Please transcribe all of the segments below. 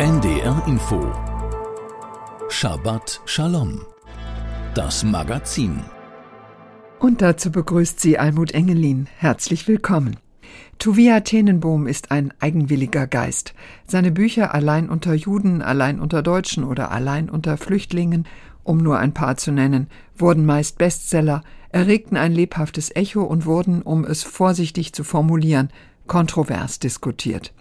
NDR Info Shabbat Shalom Das Magazin Und dazu begrüßt sie Almut Engelin. Herzlich willkommen. Tuvia Tenenbohm ist ein eigenwilliger Geist. Seine Bücher Allein unter Juden, Allein unter Deutschen oder Allein unter Flüchtlingen, um nur ein paar zu nennen, wurden meist Bestseller, erregten ein lebhaftes Echo und wurden, um es vorsichtig zu formulieren, kontrovers diskutiert.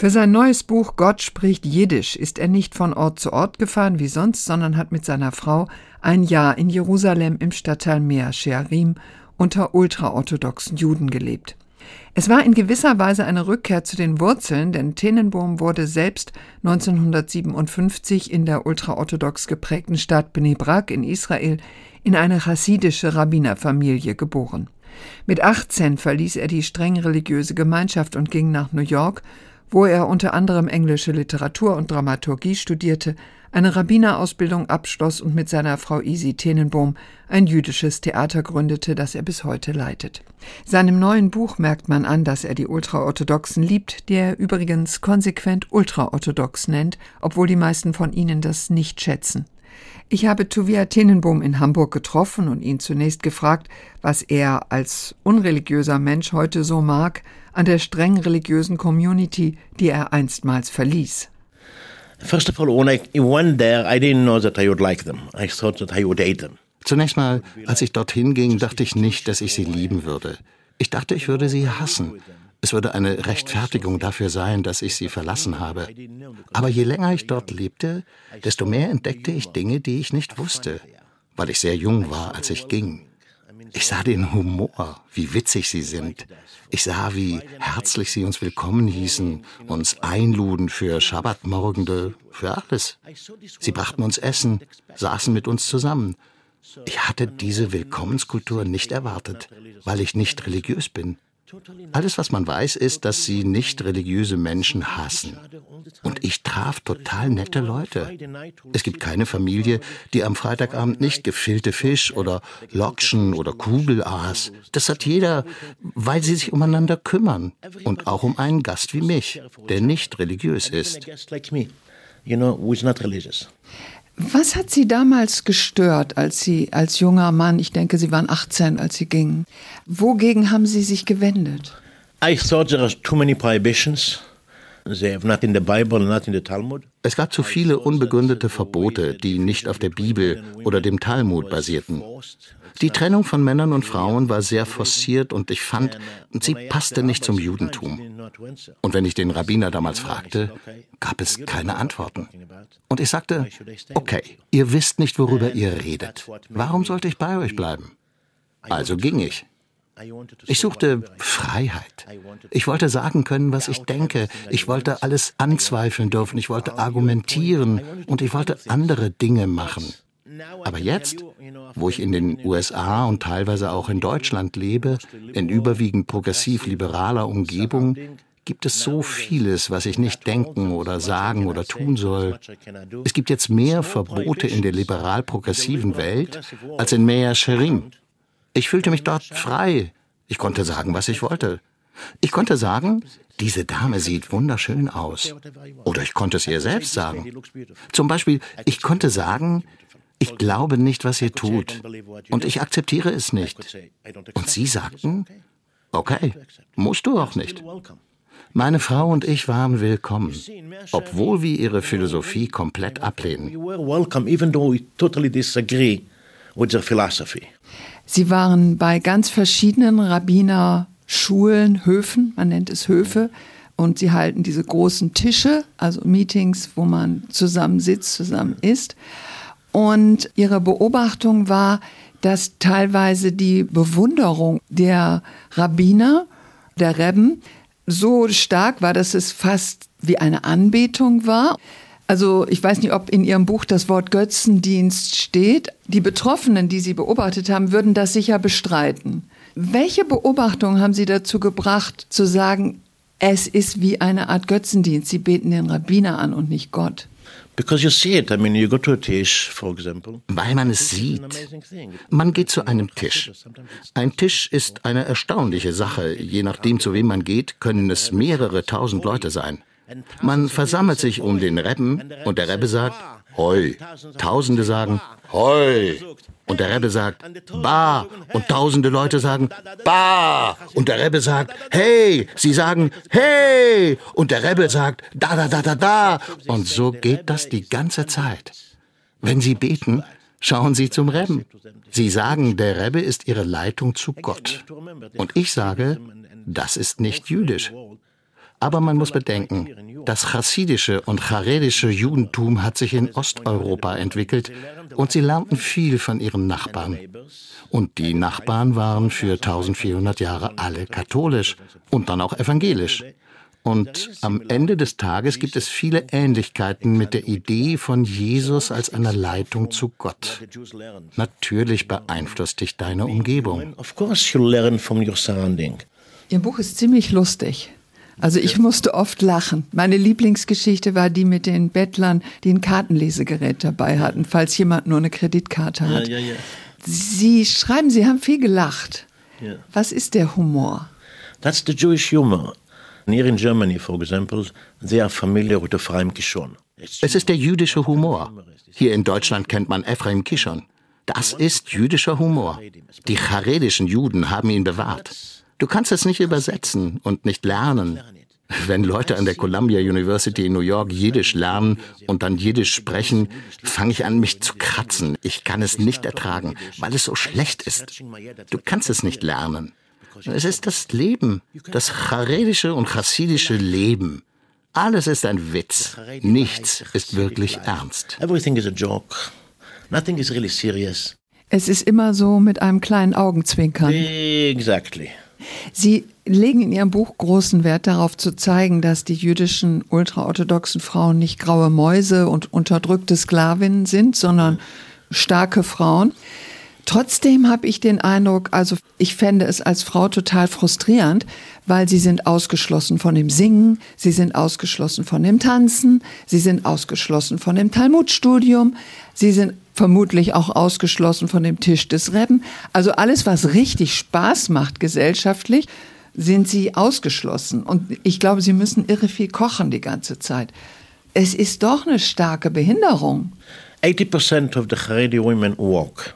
Für sein neues Buch Gott spricht Jiddisch ist er nicht von Ort zu Ort gefahren wie sonst, sondern hat mit seiner Frau ein Jahr in Jerusalem im Stadtteil Mea Shearim unter ultraorthodoxen Juden gelebt. Es war in gewisser Weise eine Rückkehr zu den Wurzeln, denn Tenenbohm wurde selbst 1957 in der ultraorthodox geprägten Stadt Bnei Brak in Israel in eine chassidische Rabbinerfamilie geboren. Mit 18 verließ er die streng religiöse Gemeinschaft und ging nach New York, wo er unter anderem englische Literatur und Dramaturgie studierte, eine Rabbinerausbildung abschloss und mit seiner Frau Isi Tenenbohm ein jüdisches Theater gründete, das er bis heute leitet. Seinem neuen Buch merkt man an, dass er die Ultraorthodoxen liebt, die er übrigens konsequent ultraorthodox nennt, obwohl die meisten von ihnen das nicht schätzen. Ich habe Tuvia Tenenbohm in Hamburg getroffen und ihn zunächst gefragt, was er als unreligiöser Mensch heute so mag an der streng religiösen Community, die er einstmals verließ. First of all, when I went there, I didn't know that I would like them. I thought that I would hate them. Zunächst mal, als ich dorthin ging, dachte ich nicht, dass ich sie lieben würde. Ich dachte, ich würde sie hassen. Es würde eine Rechtfertigung dafür sein, dass ich sie verlassen habe. Aber je länger ich dort lebte, desto mehr entdeckte ich Dinge, die ich nicht wusste, weil ich sehr jung war, als ich ging. Ich sah den Humor, wie witzig sie sind. Ich sah, wie herzlich sie uns willkommen hießen, uns einluden für Schabbatmorgende, für alles. Sie brachten uns Essen, saßen mit uns zusammen. Ich hatte diese Willkommenskultur nicht erwartet, weil ich nicht religiös bin. Alles, was man weiß, ist, dass sie nicht religiöse Menschen hassen. Und ich traf total nette Leute. Es gibt keine Familie, die am Freitagabend nicht gefüllte Fisch oder Lokschen oder Kugel aß. Das hat jeder, weil sie sich umeinander kümmern. Und auch um einen Gast wie mich, der nicht religiös ist. Was hat Sie damals gestört, als Sie als junger Mann, ich denke, Sie waren 18, als Sie gingen, wogegen haben Sie sich gewendet? I thought there are too many prohibitions. Es gab zu viele unbegründete Verbote, die nicht auf der Bibel oder dem Talmud basierten. Die Trennung von Männern und Frauen war sehr forciert und ich fand, sie passte nicht zum Judentum. Und wenn ich den Rabbiner damals fragte, gab es keine Antworten. Und ich sagte, okay, ihr wisst nicht, worüber ihr redet. Warum sollte ich bei euch bleiben? Also ging ich. Ich suchte Freiheit. Ich wollte sagen können, was ich denke. Ich wollte alles anzweifeln dürfen. Ich wollte argumentieren und ich wollte andere Dinge machen. Aber jetzt, wo ich in den USA und teilweise auch in Deutschland lebe, in überwiegend progressiv-liberaler Umgebung, gibt es so vieles, was ich nicht denken oder sagen oder tun soll. Es gibt jetzt mehr Verbote in der liberal-progressiven Welt als in Mea Sherim. Ich fühlte mich dort frei. Ich konnte sagen, was ich wollte. Ich konnte sagen, diese Dame sieht wunderschön aus. Oder ich konnte es ihr selbst sagen. Zum Beispiel, ich konnte sagen, ich glaube nicht, was ihr tut. Und ich akzeptiere es nicht. Und sie sagten, okay, musst du auch nicht. Meine Frau und ich waren willkommen, obwohl wir ihre Philosophie komplett ablehnen. Sie waren bei ganz verschiedenen Rabbinerschulen, Höfen, man nennt es Höfe, und sie halten diese großen Tische, also Meetings, wo man zusammen sitzt, zusammen isst. Und ihre Beobachtung war, dass teilweise die Bewunderung der Rabbiner, der Rebben, so stark war, dass es fast wie eine Anbetung war. Also ich weiß nicht, ob in Ihrem Buch das Wort Götzendienst steht. Die Betroffenen, die Sie beobachtet haben, würden das sicher bestreiten. Welche Beobachtung haben Sie dazu gebracht, zu sagen, es ist wie eine Art Götzendienst, Sie beten den Rabbiner an und nicht Gott? Weil man es sieht. Man geht zu einem Tisch. Ein Tisch ist eine erstaunliche Sache. Je nachdem, zu wem man geht, können es mehrere tausend Leute sein. Man versammelt sich um den Rebben und der Rebbe sagt, Hoi. Tausende sagen, Hoi. Und der Rebbe sagt, Ba. Und tausende Leute sagen, Ba. Und der Rebbe sagt, Hey. Sie sagen, Hey. Und der Rebbe sagt, Da, da, da, da, da. Und so geht das die ganze Zeit. Wenn Sie beten, schauen Sie zum Rebben. Sie sagen, der Rebbe ist Ihre Leitung zu Gott. Und ich sage, das ist nicht jüdisch. Aber man muss bedenken, das chassidische und charedische Judentum hat sich in Osteuropa entwickelt und sie lernten viel von ihren Nachbarn. Und die Nachbarn waren für 1400 Jahre alle katholisch und dann auch evangelisch. Und am Ende des Tages gibt es viele Ähnlichkeiten mit der Idee von Jesus als einer Leitung zu Gott. Natürlich beeinflusst dich deine Umgebung. Ihr Buch ist ziemlich lustig. Also ich musste oft lachen. Meine Lieblingsgeschichte war die mit den Bettlern, die ein Kartenlesegerät dabei hatten, falls jemand nur eine Kreditkarte hat. Ja, ja, ja. Sie schreiben, Sie haben viel gelacht. Was ist der Humor? That's the Jewish humor. Here in Germany, for example, they are familiar with Ephraim Kishon. Es ist der jüdische Humor. Hier in Deutschland kennt man Ephraim Kishon. Das ist jüdischer Humor. Die charedischen Juden haben ihn bewahrt. Du kannst es nicht übersetzen und nicht lernen. Wenn Leute an der Columbia University in New York Jiddisch lernen und dann Jiddisch sprechen, fange ich an, mich zu kratzen. Ich kann es nicht ertragen, weil es so schlecht ist. Du kannst es nicht lernen. Es ist das Leben, das charedische und chassidische Leben. Alles ist ein Witz. Nichts ist wirklich ernst. Everything is a joke. Nothing is really serious. Es ist immer so mit einem kleinen Augenzwinkern. Exactly. Sie legen in Ihrem Buch großen Wert darauf zu zeigen, dass die jüdischen ultraorthodoxen Frauen nicht graue Mäuse und unterdrückte Sklavinnen sind, sondern starke Frauen. Trotzdem habe ich den Eindruck, also ich fände es als Frau total frustrierend, weil sie sind ausgeschlossen von dem Singen, sie sind ausgeschlossen von dem Tanzen, sie sind ausgeschlossen von dem Talmudstudium, sie sind vermutlich auch ausgeschlossen von dem Tisch des Rebben. Also alles, was richtig Spaß macht gesellschaftlich, sind sie ausgeschlossen. Und ich glaube, sie müssen irre viel kochen die ganze Zeit. Es ist doch eine starke Behinderung. 80% of the Haredi women work,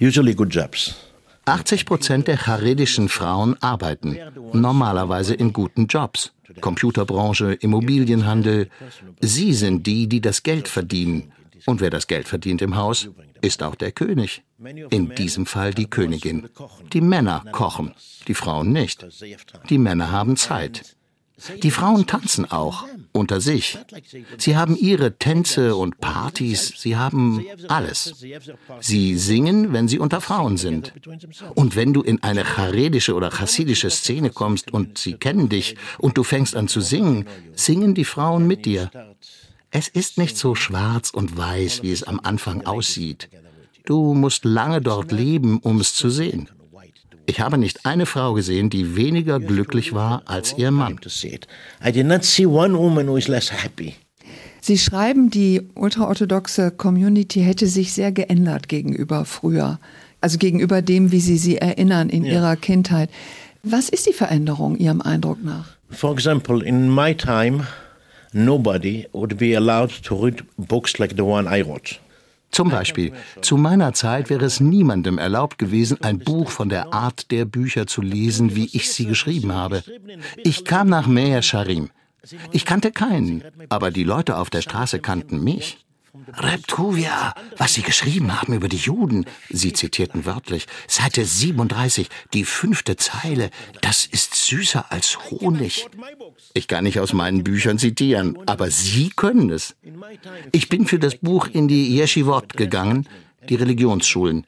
usually good jobs. 80 Prozent der charedischen Frauen arbeiten, normalerweise in guten Jobs. Computerbranche, Immobilienhandel. Sie sind die, die das Geld verdienen. Und wer das Geld verdient im Haus, ist auch der König. In diesem Fall die Königin. Die Männer kochen, die Frauen nicht. Die Männer haben Zeit. Die Frauen tanzen auch unter sich. Sie haben ihre Tänze und Partys, sie haben alles. Sie singen, wenn sie unter Frauen sind. Und wenn du in eine charedische oder chassidische Szene kommst und sie kennen dich und du fängst an zu singen, singen die Frauen mit dir. Es ist nicht so schwarz und weiß, wie es am Anfang aussieht. Du musst lange dort leben, um es zu sehen. Ich habe nicht eine Frau gesehen, die weniger glücklich war als ihr Mann. Sie schreiben, die ultraorthodoxe Community hätte sich sehr geändert gegenüber früher. Also gegenüber dem, wie Sie sie erinnern in ja. Ihrer Kindheit. Was ist die Veränderung Ihrem Eindruck nach? For example, in my time, nobody would be allowed to read books like the one I wrote. Zum Beispiel, zu meiner Zeit wäre es niemandem erlaubt gewesen, ein Buch von der Art der Bücher zu lesen, wie ich sie geschrieben habe. Ich kam nach Meir Sharim. Ich kannte keinen, aber die Leute auf der Straße kannten mich. Reptuvia, was Sie geschrieben haben über die Juden. Sie zitierten wörtlich. Seite 37, die fünfte Zeile. Das ist süßer als Honig. Ich kann nicht aus meinen Büchern zitieren, aber Sie können es. Ich bin für das Buch in die Yeshivot gegangen, die Religionsschulen.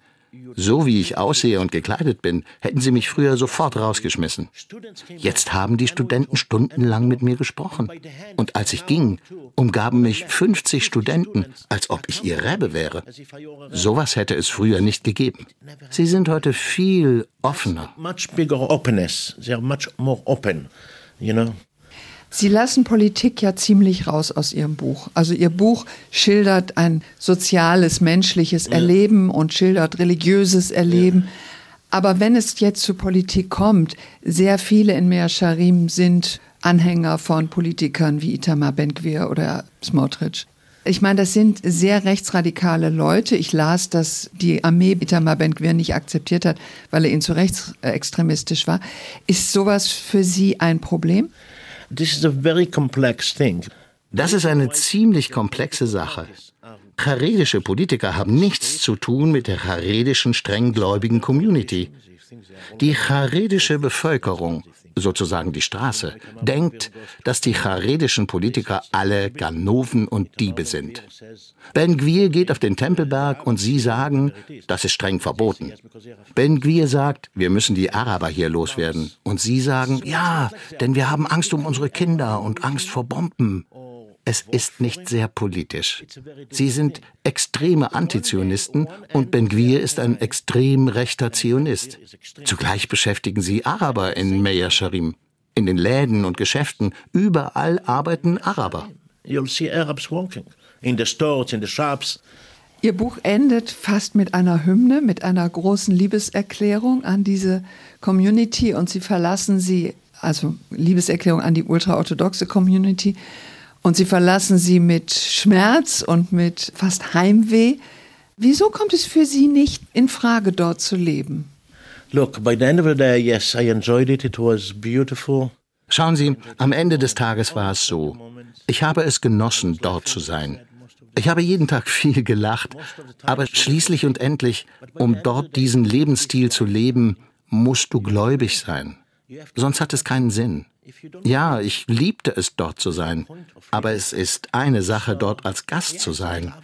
So wie ich aussehe und gekleidet bin, hätten sie mich früher sofort rausgeschmissen. Jetzt haben die Studenten stundenlang mit mir gesprochen. Und als ich ging, umgaben mich 50 Studenten, als ob ich ihr Rebbe wäre. Sowas hätte es früher nicht gegeben. Sie sind heute viel offener. Much bigger openness. They are much more open, you know. Sie lassen Politik ja ziemlich raus aus Ihrem Buch. Also Ihr Buch schildert ein soziales, menschliches ja. Erleben und schildert religiöses Erleben. Ja. Aber wenn es jetzt zur Politik kommt, sehr viele in Meer Sharim sind Anhänger von Politikern wie Itamar Ben-Gvir oder Smotrich. Ich meine, das sind sehr rechtsradikale Leute. Ich las, dass die Armee Itamar Ben-Gvir nicht akzeptiert hat, weil er ihnen zu rechtsextremistisch war. Ist sowas für Sie ein Problem? Das ist eine ziemlich komplexe Sache. Charedische Politiker haben nichts zu tun mit der charedischen strenggläubigen Community. Die charedische Bevölkerung, sozusagen die Straße, denkt, dass die charedischen Politiker alle Ganoven und Diebe sind. Ben Gwir geht auf den Tempelberg und sie sagen, das ist streng verboten. Ben Gwir sagt, wir müssen die Araber hier loswerden. Und sie sagen, ja, denn wir haben Angst um unsere Kinder und Angst vor Bomben. Es ist nicht sehr politisch. Sie sind extreme Antizionisten und Ben Gwir ist ein extrem rechter Zionist. Zugleich beschäftigen sie Araber in Meir Sharim. In den Läden und Geschäften, überall arbeiten Araber. You'll see Arabs walking in the stores, in the shops. Ihr Buch endet fast mit einer Hymne, mit einer großen Liebeserklärung an diese Community und sie verlassen sie, also Liebeserklärung an die ultraorthodoxe Community und sie verlassen sie mit Schmerz und mit fast Heimweh. Wieso kommt es für Sie nicht in Frage, dort zu leben? Look, by the end of the day, yes, I enjoyed it. It was beautiful. Schauen Sie, am Ende des Tages war es so. Ich habe es genossen, dort zu sein. Ich habe jeden Tag viel gelacht, aber schließlich und endlich, um dort diesen Lebensstil zu leben, musst du gläubig sein. Sonst hat es keinen Sinn. Ja, ich liebte es, dort zu sein, aber es ist eine Sache, dort als Gast zu sein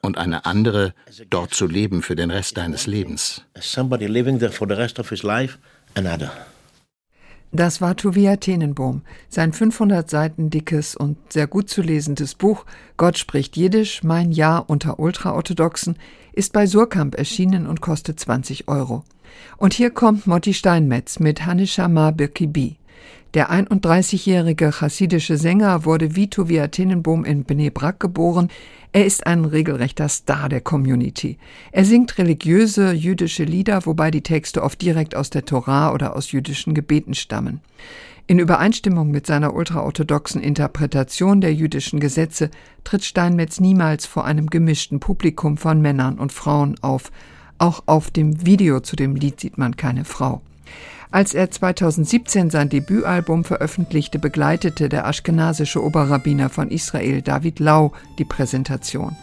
und eine andere, dort zu leben für den Rest deines Lebens. Das war Tovia Tenenbohm. Sein 500 Seiten dickes und sehr gut zu lesendes Buch Gott spricht Jiddisch, mein Jahr unter Ultraorthodoxen ist bei Surkamp erschienen und kostet 20 Euro. Und hier kommt Motti Steinmetz mit Hanishama Birkibi. Der 31-jährige chassidische Sänger wurde wie Tovia Tenenbohm in Bnei Brak geboren. Er ist ein regelrechter Star der Community. Er singt religiöse jüdische Lieder, wobei die Texte oft direkt aus der Torah oder aus jüdischen Gebeten stammen. In Übereinstimmung mit seiner ultraorthodoxen Interpretation der jüdischen Gesetze tritt Steinmetz niemals vor einem gemischten Publikum von Männern und Frauen auf. Auch auf dem Video zu dem Lied sieht man keine Frau. Als er 2017 sein Debütalbum veröffentlichte, begleitete der aschkenasische Oberrabbiner von Israel David Lau die Präsentation.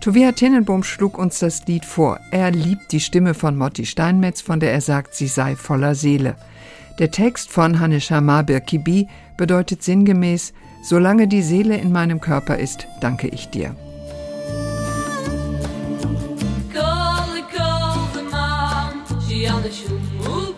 Tovia Tenenbaum schlug uns das Lied vor. Er liebt die Stimme von Motti Steinmetz, von der er sagt, sie sei voller Seele. Der Text von Haneshama Birkibi bedeutet sinngemäß, solange die Seele in meinem Körper ist, danke ich dir. yanlışım. Bu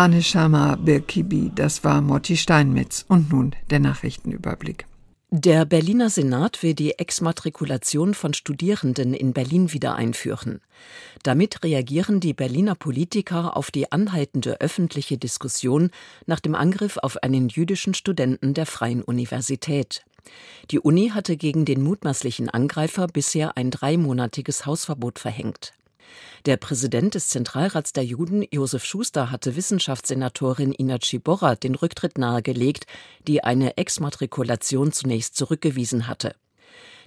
Hane Birkibi, das war Motti Steinmetz. Und nun der Nachrichtenüberblick. Der Berliner Senat will die Exmatrikulation von Studierenden in Berlin wieder einführen. Damit reagieren die Berliner Politiker auf die anhaltende öffentliche Diskussion nach dem Angriff auf einen jüdischen Studenten der Freien Universität. Die Uni hatte gegen den mutmaßlichen Angreifer bisher ein dreimonatiges Hausverbot verhängt. Der Präsident des Zentralrats der Juden, Josef Schuster, hatte Wissenschaftssenatorin Ina Ciborra den Rücktritt nahegelegt, die eine Exmatrikulation zunächst zurückgewiesen hatte.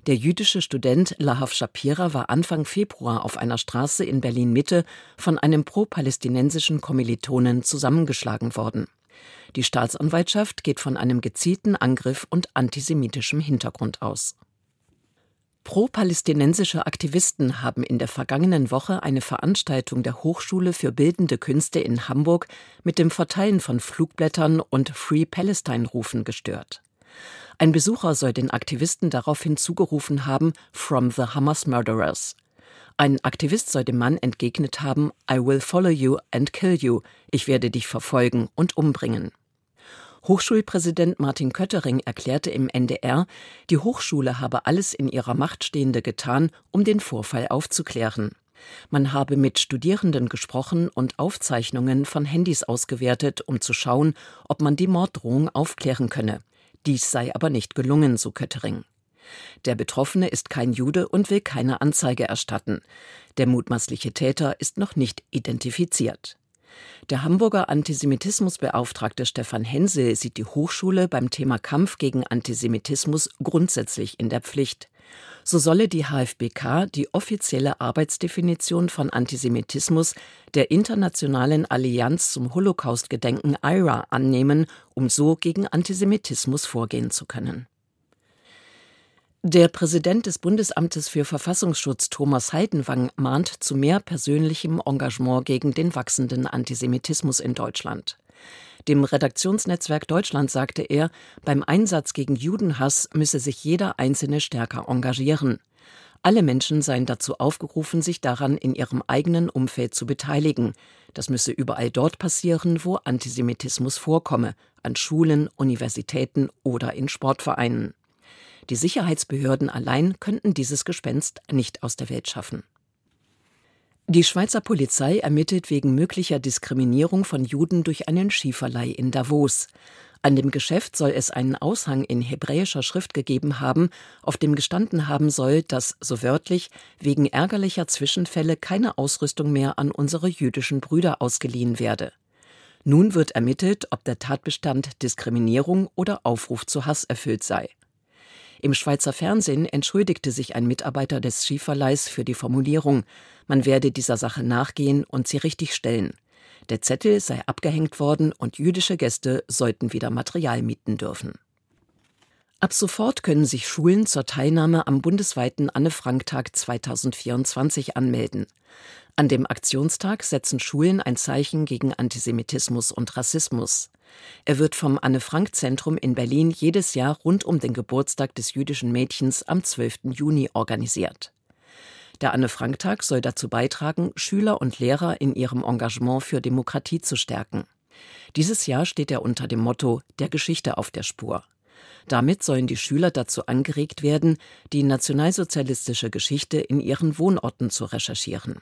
Der jüdische Student Lahav Shapira war Anfang Februar auf einer Straße in Berlin-Mitte von einem pro-palästinensischen Kommilitonen zusammengeschlagen worden. Die Staatsanwaltschaft geht von einem gezielten Angriff und antisemitischem Hintergrund aus. Pro-palästinensische Aktivisten haben in der vergangenen Woche eine Veranstaltung der Hochschule für Bildende Künste in Hamburg mit dem Verteilen von Flugblättern und Free Palestine Rufen gestört. Ein Besucher soll den Aktivisten daraufhin zugerufen haben From the Hamas Murderers. Ein Aktivist soll dem Mann entgegnet haben I will follow you and kill you, ich werde dich verfolgen und umbringen. Hochschulpräsident Martin Köttering erklärte im NDR, die Hochschule habe alles in ihrer Macht Stehende getan, um den Vorfall aufzuklären. Man habe mit Studierenden gesprochen und Aufzeichnungen von Handys ausgewertet, um zu schauen, ob man die Morddrohung aufklären könne. Dies sei aber nicht gelungen, so Köttering. Der Betroffene ist kein Jude und will keine Anzeige erstatten. Der mutmaßliche Täter ist noch nicht identifiziert. Der Hamburger Antisemitismusbeauftragte Stefan Hensel sieht die Hochschule beim Thema Kampf gegen Antisemitismus grundsätzlich in der Pflicht. So solle die HFBK die offizielle Arbeitsdefinition von Antisemitismus der Internationalen Allianz zum Holocaustgedenken IRA annehmen, um so gegen Antisemitismus vorgehen zu können. Der Präsident des Bundesamtes für Verfassungsschutz Thomas Heidenwang mahnt zu mehr persönlichem Engagement gegen den wachsenden Antisemitismus in Deutschland. Dem Redaktionsnetzwerk Deutschland sagte er, beim Einsatz gegen Judenhass müsse sich jeder Einzelne stärker engagieren. Alle Menschen seien dazu aufgerufen, sich daran in ihrem eigenen Umfeld zu beteiligen. Das müsse überall dort passieren, wo Antisemitismus vorkomme, an Schulen, Universitäten oder in Sportvereinen. Die Sicherheitsbehörden allein könnten dieses Gespenst nicht aus der Welt schaffen. Die Schweizer Polizei ermittelt wegen möglicher Diskriminierung von Juden durch einen Skiverleih in Davos. An dem Geschäft soll es einen Aushang in hebräischer Schrift gegeben haben, auf dem gestanden haben soll, dass, so wörtlich, wegen ärgerlicher Zwischenfälle keine Ausrüstung mehr an unsere jüdischen Brüder ausgeliehen werde. Nun wird ermittelt, ob der Tatbestand Diskriminierung oder Aufruf zu Hass erfüllt sei. Im Schweizer Fernsehen entschuldigte sich ein Mitarbeiter des Skiverleihs für die Formulierung, man werde dieser Sache nachgehen und sie richtigstellen. Der Zettel sei abgehängt worden und jüdische Gäste sollten wieder Material mieten dürfen. Ab sofort können sich Schulen zur Teilnahme am bundesweiten Anne-Frank-Tag 2024 anmelden. An dem Aktionstag setzen Schulen ein Zeichen gegen Antisemitismus und Rassismus. Er wird vom Anne-Frank-Zentrum in Berlin jedes Jahr rund um den Geburtstag des jüdischen Mädchens am 12. Juni organisiert. Der Anne-Frank-Tag soll dazu beitragen, Schüler und Lehrer in ihrem Engagement für Demokratie zu stärken. Dieses Jahr steht er unter dem Motto Der Geschichte auf der Spur. Damit sollen die Schüler dazu angeregt werden, die nationalsozialistische Geschichte in ihren Wohnorten zu recherchieren.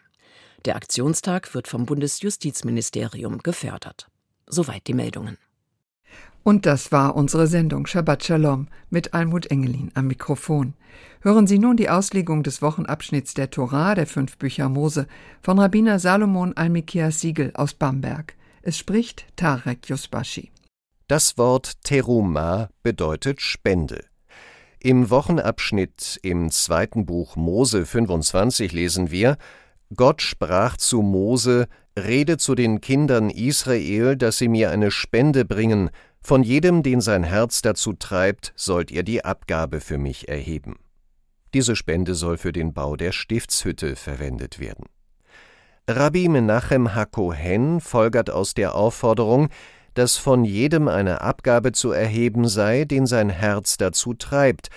Der Aktionstag wird vom Bundesjustizministerium gefördert. Soweit die Meldungen. Und das war unsere Sendung Shabbat Shalom mit Almut Engelin am Mikrofon. Hören Sie nun die Auslegung des Wochenabschnitts der Torah der fünf Bücher Mose von Rabbiner Salomon Almikia Siegel aus Bamberg. Es spricht Tarek Yusbashi. Das Wort Teruma bedeutet Spende. Im Wochenabschnitt im zweiten Buch Mose 25 lesen wir, Gott sprach zu Mose, Rede zu den Kindern Israel, dass sie mir eine Spende bringen, von jedem, den sein Herz dazu treibt, sollt ihr die Abgabe für mich erheben. Diese Spende soll für den Bau der Stiftshütte verwendet werden. Rabbi Menachem Hakohen folgert aus der Aufforderung, dass von jedem eine Abgabe zu erheben sei, den sein Herz dazu treibt,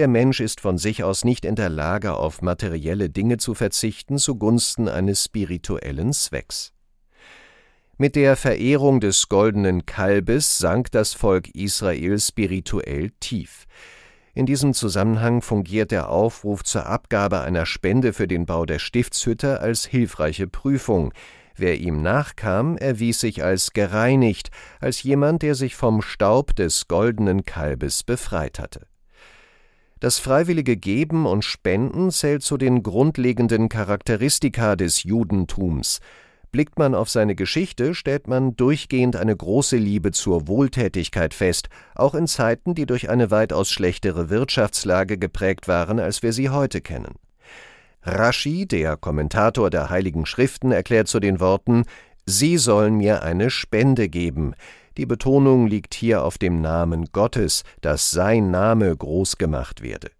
der Mensch ist von sich aus nicht in der Lage, auf materielle Dinge zu verzichten zugunsten eines spirituellen Zwecks. Mit der Verehrung des goldenen Kalbes sank das Volk Israel spirituell tief. In diesem Zusammenhang fungiert der Aufruf zur Abgabe einer Spende für den Bau der Stiftshütte als hilfreiche Prüfung. Wer ihm nachkam, erwies sich als gereinigt, als jemand, der sich vom Staub des goldenen Kalbes befreit hatte. Das freiwillige Geben und Spenden zählt zu den grundlegenden Charakteristika des Judentums. Blickt man auf seine Geschichte, stellt man durchgehend eine große Liebe zur Wohltätigkeit fest, auch in Zeiten, die durch eine weitaus schlechtere Wirtschaftslage geprägt waren, als wir sie heute kennen. Rashi, der Kommentator der Heiligen Schriften, erklärt zu den Worten Sie sollen mir eine Spende geben. Die Betonung liegt hier auf dem Namen Gottes, dass sein Name groß gemacht werde.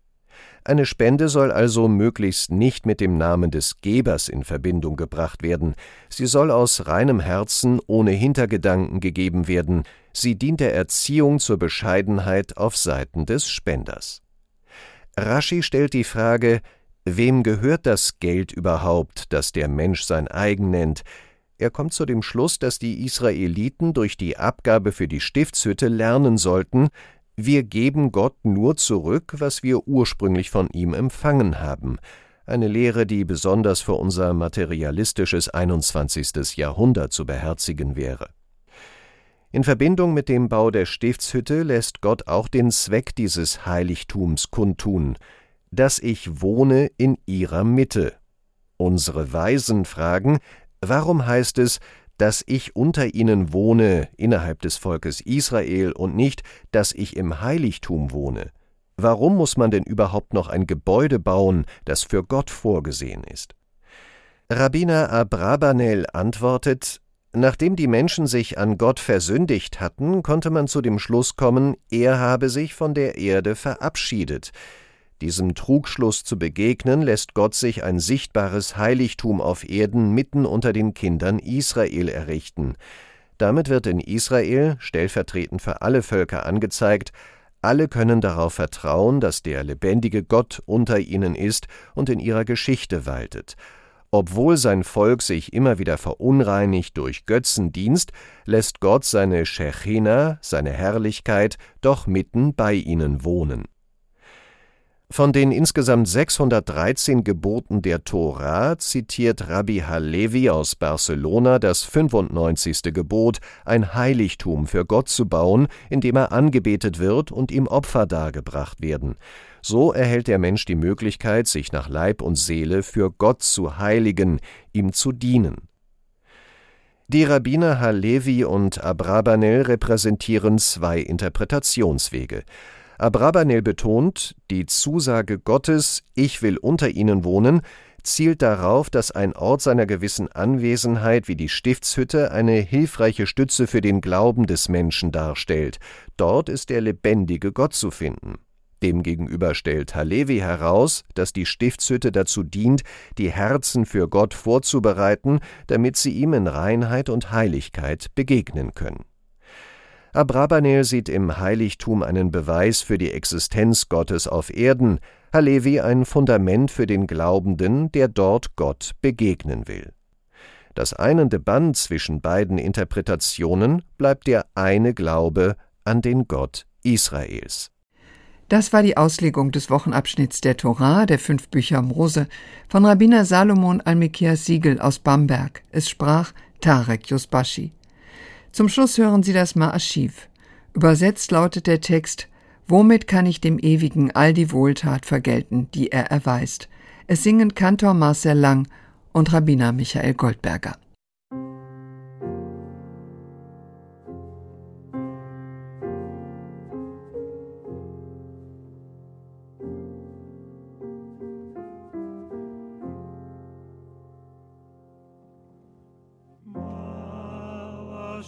Eine Spende soll also möglichst nicht mit dem Namen des Gebers in Verbindung gebracht werden. Sie soll aus reinem Herzen ohne Hintergedanken gegeben werden. Sie dient der Erziehung zur Bescheidenheit auf Seiten des Spenders. Rashi stellt die Frage, wem gehört das Geld überhaupt, das der Mensch sein eigen nennt? Er kommt zu dem Schluss, dass die Israeliten durch die Abgabe für die Stiftshütte lernen sollten, wir geben Gott nur zurück, was wir ursprünglich von ihm empfangen haben, eine Lehre, die besonders für unser materialistisches 21. Jahrhundert zu beherzigen wäre. In Verbindung mit dem Bau der Stiftshütte lässt Gott auch den Zweck dieses Heiligtums kundtun, dass ich wohne in ihrer Mitte. Unsere Weisen fragen, Warum heißt es, dass ich unter ihnen wohne innerhalb des Volkes Israel und nicht, dass ich im Heiligtum wohne? Warum muss man denn überhaupt noch ein Gebäude bauen, das für Gott vorgesehen ist? Rabbiner Abrabanel antwortet, Nachdem die Menschen sich an Gott versündigt hatten, konnte man zu dem Schluss kommen, er habe sich von der Erde verabschiedet. Diesem Trugschluss zu begegnen, lässt Gott sich ein sichtbares Heiligtum auf Erden mitten unter den Kindern Israel errichten. Damit wird in Israel, stellvertretend für alle Völker, angezeigt, alle können darauf vertrauen, dass der lebendige Gott unter ihnen ist und in ihrer Geschichte waltet. Obwohl sein Volk sich immer wieder verunreinigt durch Götzendienst, lässt Gott seine Shechina, seine Herrlichkeit, doch mitten bei ihnen wohnen. Von den insgesamt 613 Geboten der Tora zitiert Rabbi Halevi aus Barcelona das 95. Gebot, ein Heiligtum für Gott zu bauen, in dem er angebetet wird und ihm Opfer dargebracht werden. So erhält der Mensch die Möglichkeit, sich nach Leib und Seele für Gott zu heiligen, ihm zu dienen. Die Rabbiner Halevi und Abrabanel repräsentieren zwei Interpretationswege. Abrabanel betont, die Zusage Gottes, ich will unter ihnen wohnen, zielt darauf, dass ein Ort seiner gewissen Anwesenheit wie die Stiftshütte eine hilfreiche Stütze für den Glauben des Menschen darstellt. Dort ist der lebendige Gott zu finden. Demgegenüber stellt Halevi heraus, dass die Stiftshütte dazu dient, die Herzen für Gott vorzubereiten, damit sie ihm in Reinheit und Heiligkeit begegnen können. Abrabanel sieht im Heiligtum einen Beweis für die Existenz Gottes auf Erden, Halevi ein Fundament für den Glaubenden, der dort Gott begegnen will. Das einende Band zwischen beiden Interpretationen bleibt der eine Glaube an den Gott Israels. Das war die Auslegung des Wochenabschnitts der Torah, der fünf Bücher Mose, von Rabbiner Salomon Almekia Siegel aus Bamberg. Es sprach Tarek Yusbashi. Zum Schluss hören Sie das Ma'aschiv. Übersetzt lautet der Text Womit kann ich dem Ewigen all die Wohltat vergelten, die er erweist? Es singen Kantor Marcel Lang und Rabbiner Michael Goldberger.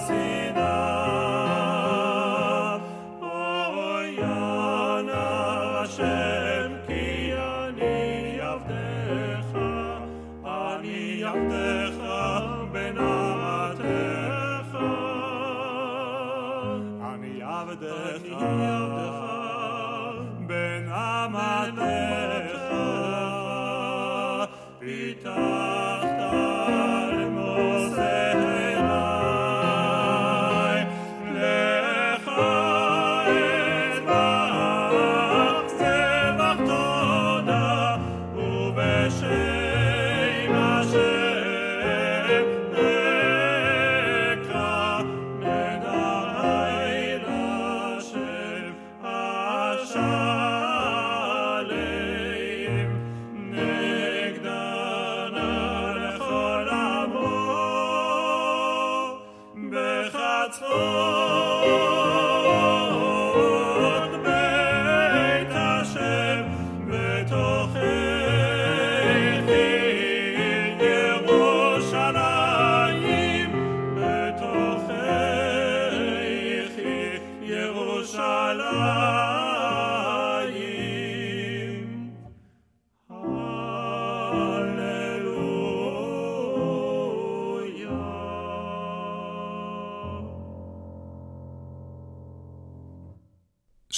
Brasil.